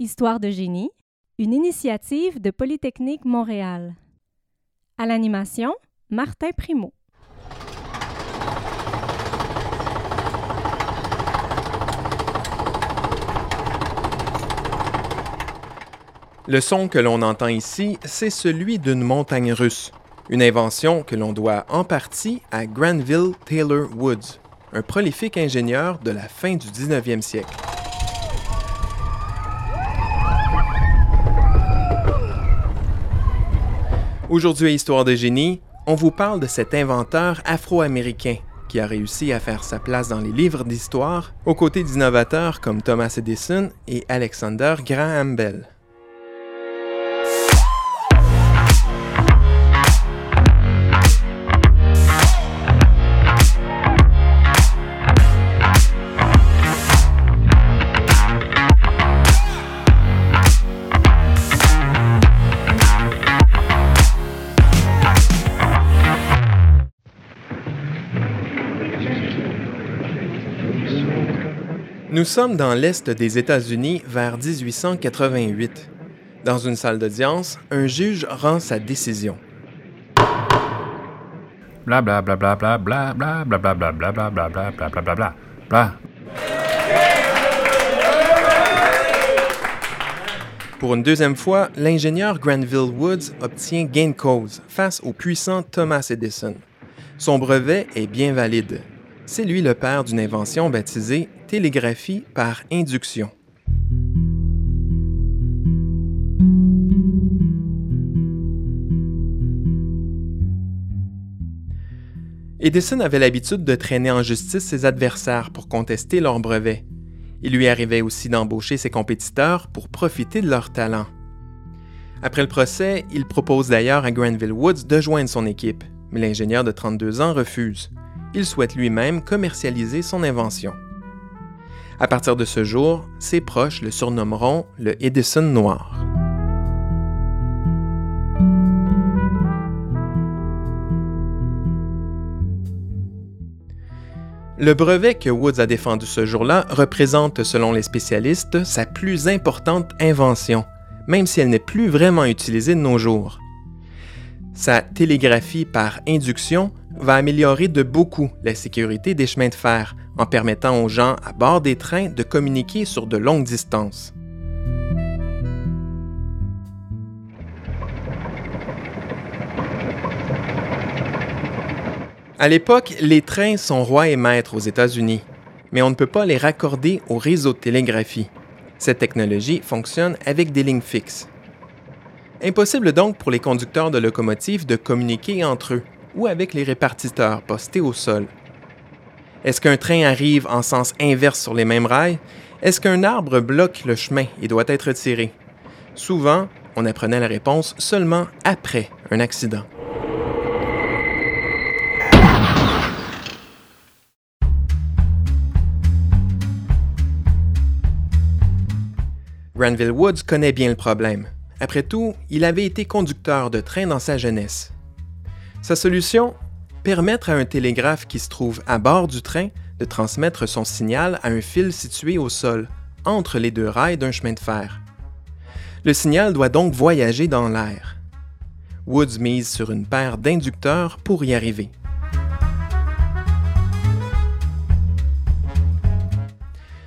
Histoire de génie, une initiative de Polytechnique Montréal. À l'animation, Martin Primo. Le son que l'on entend ici, c'est celui d'une montagne russe, une invention que l'on doit en partie à Granville Taylor Woods, un prolifique ingénieur de la fin du 19e siècle. Aujourd'hui à Histoire de génie, on vous parle de cet inventeur afro-américain qui a réussi à faire sa place dans les livres d'histoire aux côtés d'innovateurs comme Thomas Edison et Alexander Graham Bell. Nous sommes dans l'Est des États-Unis vers 1888. Dans une salle d'audience, un juge rend sa décision. Bla bla bla bla bla bla bla bla bla bla bla bla bla bla bla bla bla bla bla. Pour une deuxième fois, l'ingénieur Granville Woods obtient gain de cause face au puissant Thomas Edison. Son brevet est bien valide. C'est lui le père d'une invention baptisée télégraphie par induction. Edison avait l'habitude de traîner en justice ses adversaires pour contester leur brevet. Il lui arrivait aussi d'embaucher ses compétiteurs pour profiter de leur talent. Après le procès, il propose d'ailleurs à Granville Woods de joindre son équipe, mais l'ingénieur de 32 ans refuse. Il souhaite lui-même commercialiser son invention. À partir de ce jour, ses proches le surnommeront le Edison noir. Le brevet que Woods a défendu ce jour-là représente, selon les spécialistes, sa plus importante invention, même si elle n'est plus vraiment utilisée de nos jours. Sa télégraphie par induction va améliorer de beaucoup la sécurité des chemins de fer en permettant aux gens à bord des trains de communiquer sur de longues distances. À l'époque, les trains sont rois et maîtres aux États-Unis, mais on ne peut pas les raccorder au réseau de télégraphie. Cette technologie fonctionne avec des lignes fixes. Impossible donc pour les conducteurs de locomotives de communiquer entre eux ou avec les répartiteurs postés au sol. Est-ce qu'un train arrive en sens inverse sur les mêmes rails? Est-ce qu'un arbre bloque le chemin et doit être tiré? Souvent, on apprenait la réponse seulement après un accident. Granville Woods connaît bien le problème. Après tout, il avait été conducteur de train dans sa jeunesse. Sa solution? Permettre à un télégraphe qui se trouve à bord du train de transmettre son signal à un fil situé au sol, entre les deux rails d'un chemin de fer. Le signal doit donc voyager dans l'air. Woods mise sur une paire d'inducteurs pour y arriver.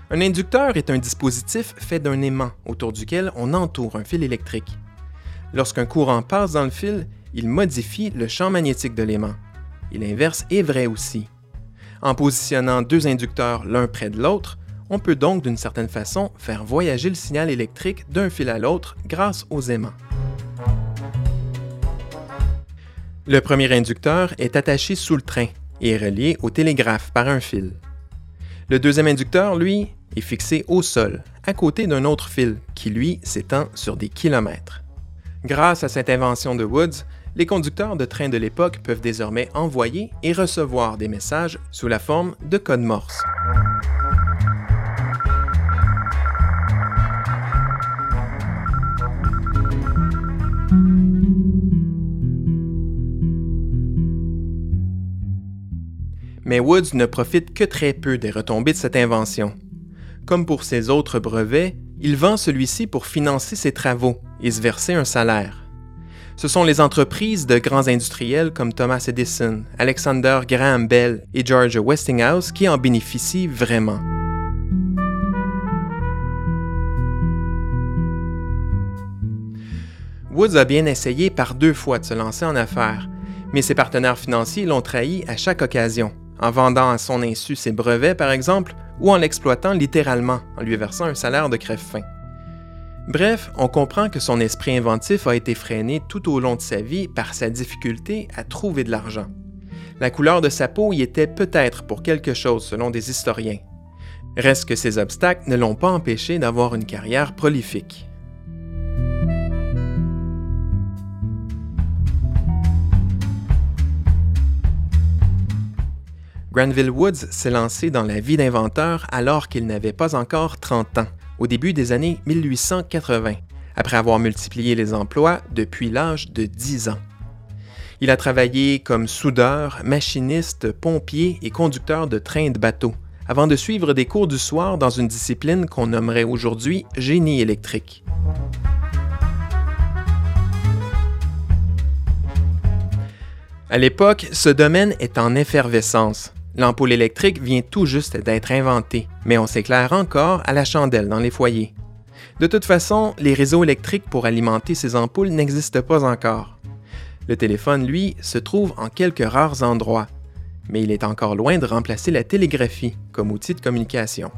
Un inducteur est un dispositif fait d'un aimant autour duquel on entoure un fil électrique. Lorsqu'un courant passe dans le fil, il modifie le champ magnétique de l'aimant. Et l'inverse est vrai aussi. En positionnant deux inducteurs l'un près de l'autre, on peut donc d'une certaine façon faire voyager le signal électrique d'un fil à l'autre grâce aux aimants. Le premier inducteur est attaché sous le train et relié au télégraphe par un fil. Le deuxième inducteur, lui, est fixé au sol, à côté d'un autre fil qui, lui, s'étend sur des kilomètres. Grâce à cette invention de Woods, les conducteurs de trains de l'époque peuvent désormais envoyer et recevoir des messages sous la forme de code Morse. Mais Woods ne profite que très peu des retombées de cette invention. Comme pour ses autres brevets, il vend celui-ci pour financer ses travaux et se verser un salaire. Ce sont les entreprises de grands industriels comme Thomas Edison, Alexander Graham Bell et George Westinghouse qui en bénéficient vraiment. Woods a bien essayé par deux fois de se lancer en affaires, mais ses partenaires financiers l'ont trahi à chaque occasion, en vendant à son insu ses brevets par exemple, ou en l'exploitant littéralement, en lui versant un salaire de crève-faim. Bref, on comprend que son esprit inventif a été freiné tout au long de sa vie par sa difficulté à trouver de l'argent. La couleur de sa peau y était peut-être pour quelque chose selon des historiens. Reste que ces obstacles ne l'ont pas empêché d'avoir une carrière prolifique. Granville Woods s'est lancé dans la vie d'inventeur alors qu'il n'avait pas encore 30 ans, au début des années 1880, après avoir multiplié les emplois depuis l'âge de 10 ans. Il a travaillé comme soudeur, machiniste, pompier et conducteur de train de bateau, avant de suivre des cours du soir dans une discipline qu'on nommerait aujourd'hui génie électrique. À l'époque, ce domaine est en effervescence. L'ampoule électrique vient tout juste d'être inventée, mais on s'éclaire encore à la chandelle dans les foyers. De toute façon, les réseaux électriques pour alimenter ces ampoules n'existent pas encore. Le téléphone, lui, se trouve en quelques rares endroits, mais il est encore loin de remplacer la télégraphie comme outil de communication.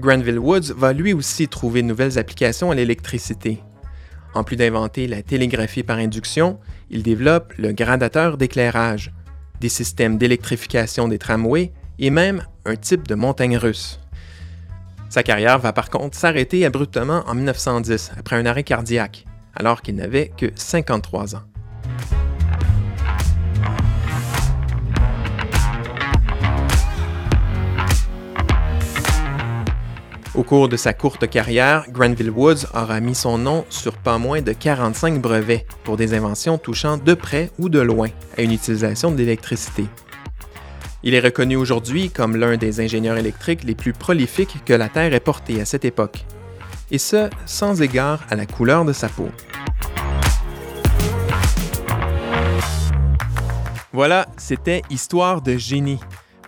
Granville Woods va lui aussi trouver de nouvelles applications à l'électricité. En plus d'inventer la télégraphie par induction, il développe le gradateur d'éclairage, des systèmes d'électrification des tramways et même un type de montagne russe. Sa carrière va par contre s'arrêter abruptement en 1910 après un arrêt cardiaque, alors qu'il n'avait que 53 ans. Au cours de sa courte carrière, Granville Woods aura mis son nom sur pas moins de 45 brevets pour des inventions touchant de près ou de loin à une utilisation de l'électricité. Il est reconnu aujourd'hui comme l'un des ingénieurs électriques les plus prolifiques que la Terre ait porté à cette époque, et ce, sans égard à la couleur de sa peau. Voilà, c'était Histoire de génie.